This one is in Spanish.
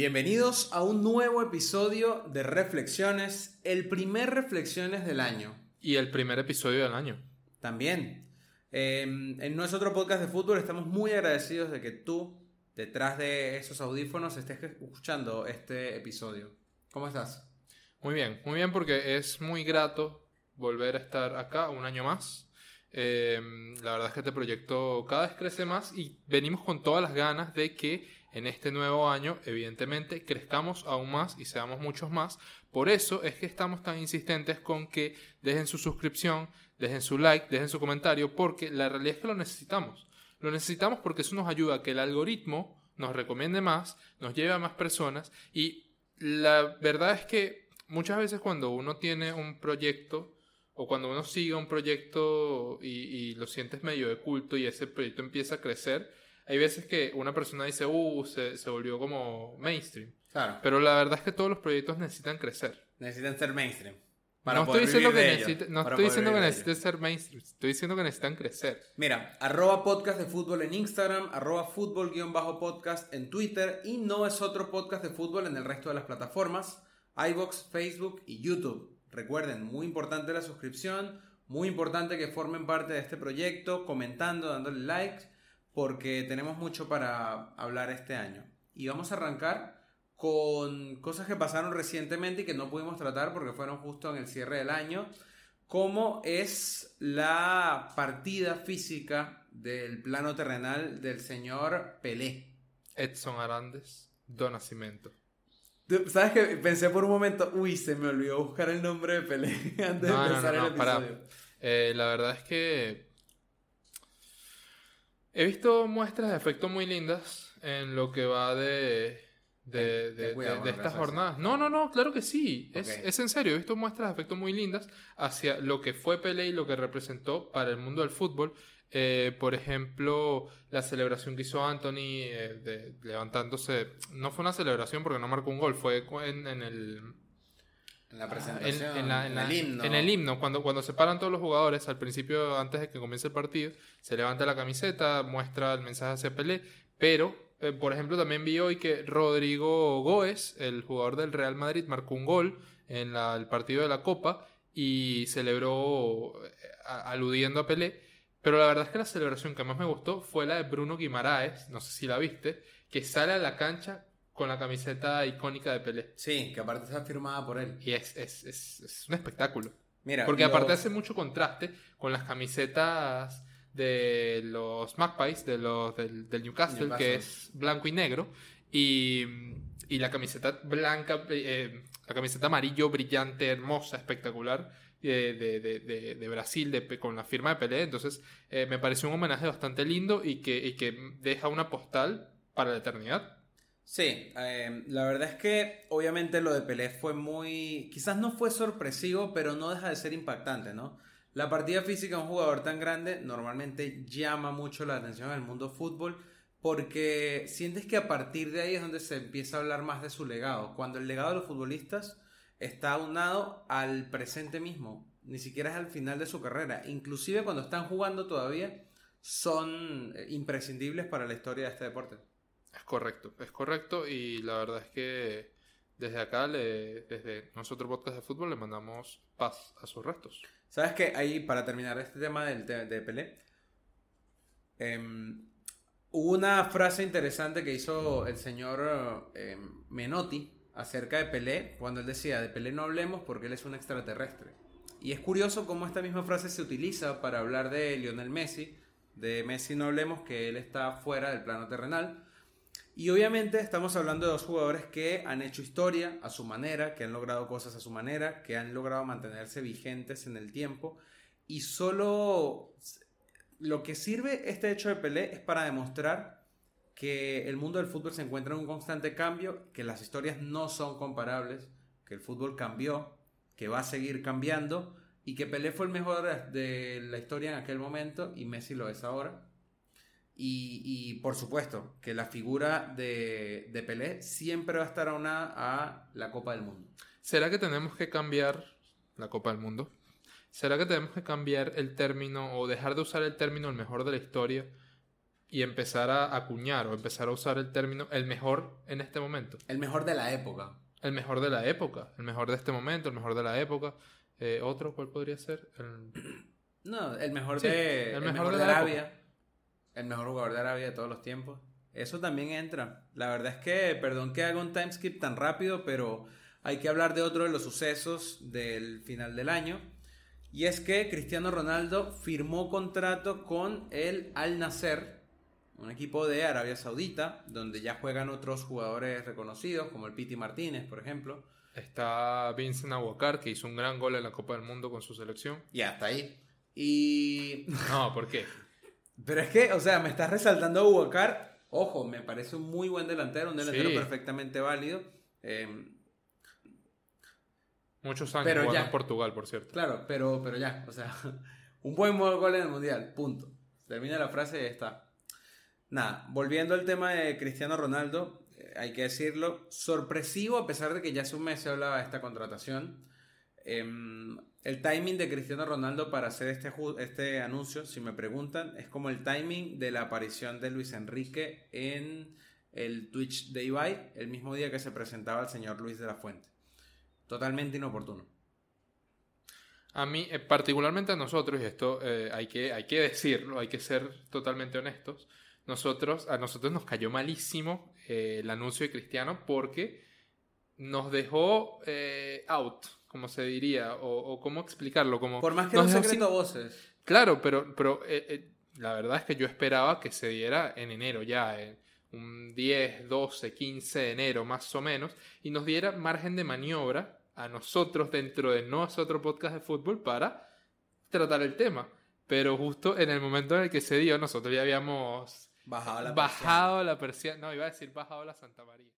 Bienvenidos a un nuevo episodio de Reflexiones, el primer Reflexiones del año. Y el primer episodio del año. También. Eh, en nuestro podcast de fútbol estamos muy agradecidos de que tú, detrás de esos audífonos, estés escuchando este episodio. ¿Cómo estás? Muy bien, muy bien porque es muy grato volver a estar acá un año más. Eh, la verdad es que este proyecto cada vez crece más y venimos con todas las ganas de que en este nuevo año, evidentemente, crezcamos aún más y seamos muchos más. Por eso es que estamos tan insistentes con que dejen su suscripción, dejen su like, dejen su comentario, porque la realidad es que lo necesitamos. Lo necesitamos porque eso nos ayuda a que el algoritmo nos recomiende más, nos lleve a más personas y la verdad es que muchas veces cuando uno tiene un proyecto o cuando uno sigue un proyecto y, y lo sientes medio de culto y ese proyecto empieza a crecer, hay veces que una persona dice, uh, se, se volvió como mainstream. Claro. Pero la verdad es que todos los proyectos necesitan crecer. Necesitan ser mainstream. no estoy diciendo que, necesite, no estoy diciendo que necesiten ser mainstream, estoy diciendo que necesitan crecer. Mira, arroba podcast de fútbol en Instagram, arroba fútbol guion bajo podcast en Twitter y no es otro podcast de fútbol en el resto de las plataformas, iBox, Facebook y YouTube. Recuerden, muy importante la suscripción, muy importante que formen parte de este proyecto, comentando, dándole likes porque tenemos mucho para hablar este año. Y vamos a arrancar con cosas que pasaron recientemente y que no pudimos tratar porque fueron justo en el cierre del año, como es la partida física del plano terrenal del señor Pelé. Edson Arandes, Don Nacimiento. ¿Sabes que Pensé por un momento, uy, se me olvidó buscar el nombre de Pelé antes No, de empezar no, el para. episodio. Eh, la verdad es que he visto muestras de afecto muy lindas en lo que va de, de, de- cuidado estas jornadas. No, no, no, claro que sí. Es, es en serio. He visto muestras de afecto muy lindas hacia lo que fue Pelé y lo que representó para el mundo del fútbol. Eh, por ejemplo, la celebración que hizo Anthony eh, levantándose. No fue una celebración porque no marcó un gol, fue en, en el. En la En, presentación, en la- en la- el himno. en el himno, cuando, cuando se paran todos los jugadores, al principio, antes de que comience el partido, se levanta la camiseta, muestra el mensaje hacia Pelé, pero, eh, por ejemplo, también vi hoy que Rodrigo Goes, el jugador del Real Madrid, marcó un gol en la- el partido de la Copa y celebró eh, a- aludiendo a Pelé. Pero la verdad es que la celebración que más me gustó fue la de Bruno Guimaraes, no sé si la viste, que sale a la cancha con la camiseta icónica de Pelé. Sí, que aparte está firmada por él. Y es, es, es, es un espectáculo. Mira, Porque lo- aparte hace mucho contraste con las camisetas de los Magpies, de los del, del Newcastle, Newcastle. que es blanco y negro. Y, y la camiseta blanca, eh, la camiseta amarillo brillante, hermosa, espectacular. eh, De, de, de, de Brasil de- con la firma de Pelé. Entonces eh, me pareció un homenaje bastante lindo y que, y que deja una postal para la eternidad. Sí, eh, la verdad es que obviamente lo de Pelé fue muy, quizás no fue sorpresivo, pero no deja de ser impactante, ¿no? La partida física de un jugador tan grande normalmente llama mucho la atención en el mundo fútbol porque sientes que a partir de ahí es donde se empieza a hablar más de su legado, cuando el legado de los futbolistas está aunado al presente mismo, ni siquiera es al final de su carrera, inclusive cuando están jugando todavía son eh, imprescindibles para la historia de este deporte. Es correcto, es correcto y la verdad es que desde acá, le- desde nosotros podcast de fútbol, le mandamos paz a sus restos. ¿Sabes qué? Ahí, para terminar este tema del, te- de Pelé, em, una frase interesante que hizo el señor em, Menotti acerca de Pelé, cuando él decía, de Pelé no hablemos porque él es un extraterrestre. Y es curioso cómo esta misma frase se utiliza para hablar de Lionel Messi, de Messi no hablemos que él está fuera del plano terrenal. Y obviamente estamos hablando de dos jugadores que han hecho historia a su manera, que han logrado cosas a su manera, que han logrado mantenerse vigentes en el tiempo. Y solo lo que sirve este hecho de Pelé es para demostrar que el mundo del fútbol se encuentra en un constante cambio, que las historias no son comparables, que el fútbol cambió, que va a seguir cambiando y que Pelé fue el mejor de la historia en aquel momento y Messi lo es ahora. Y, por supuesto que la figura de, de, Pelé siempre va a estar aunada a la Copa del Mundo. ¿Será que tenemos que cambiar la Copa del Mundo? ¿Será que tenemos que cambiar el término o dejar de usar el término el mejor de la historia y empezar a acuñar o empezar a usar el término el mejor en este momento? El mejor de la época. El mejor de la época, el mejor de este momento, el mejor de la época. Eh, ¿Otro cuál podría ser? No, el mejor de, el mejor, de, Arabia el mejor jugador de Arabia de todos los tiempos. Eso también entra. La verdad es que, perdón que haga un timeskip tan rápido, pero hay que hablar de otro de los sucesos del final del año. Y es que Cristiano Ronaldo firmó contrato con el Al Nasser, un equipo de Arabia Saudita, donde ya juegan otros jugadores reconocidos, como el Piti Martínez, por ejemplo. Está Vincent Aguacar, que hizo un gran gol en la Copa del Mundo con su selección. Y hasta ahí. Y. No, ¿por qué? Pero es que, o sea, me estás resaltando a Ubacar. Ojo, me parece un muy buen delantero, un delantero perfectamente válido. Em, Muchos años pero jugando en Portugal, por cierto. Claro, pero, pero ya, o sea, un buen gol en el Mundial, punto. Termina la frase y está. Nada, volviendo al tema de Cristiano Ronaldo, eh, hay que decirlo, sorpresivo a pesar de que ya hace un mes se hablaba de esta contratación. Em, el timing de Cristiano Ronaldo para hacer este, este anuncio, si me preguntan, es como el timing de la aparición de Luis Enrique en el Twitch de Ibai, el mismo día que se presentaba el señor Luis de la Fuente. Totalmente inoportuno. A mí, eh, particularmente a nosotros, y esto eh, hay, que, hay que decirlo, hay que ser totalmente honestos, nosotros, a nosotros nos cayó malísimo eh, el anuncio de Cristiano porque nos dejó out como se diría, o, cómo explicarlo. Como, Por más que no secreto voces. Claro, pero, pero eh, eh, la verdad es que yo esperaba que se diera en enero ya, en un 10, 12, 15 de enero más o menos, y nos diera margen de maniobra a nosotros dentro de otro podcast de fútbol para tratar el tema. Pero justo en el momento en el que se dio, nosotros ya habíamos bajado la bajado la persiana. No, iba a decir bajado la Santa María.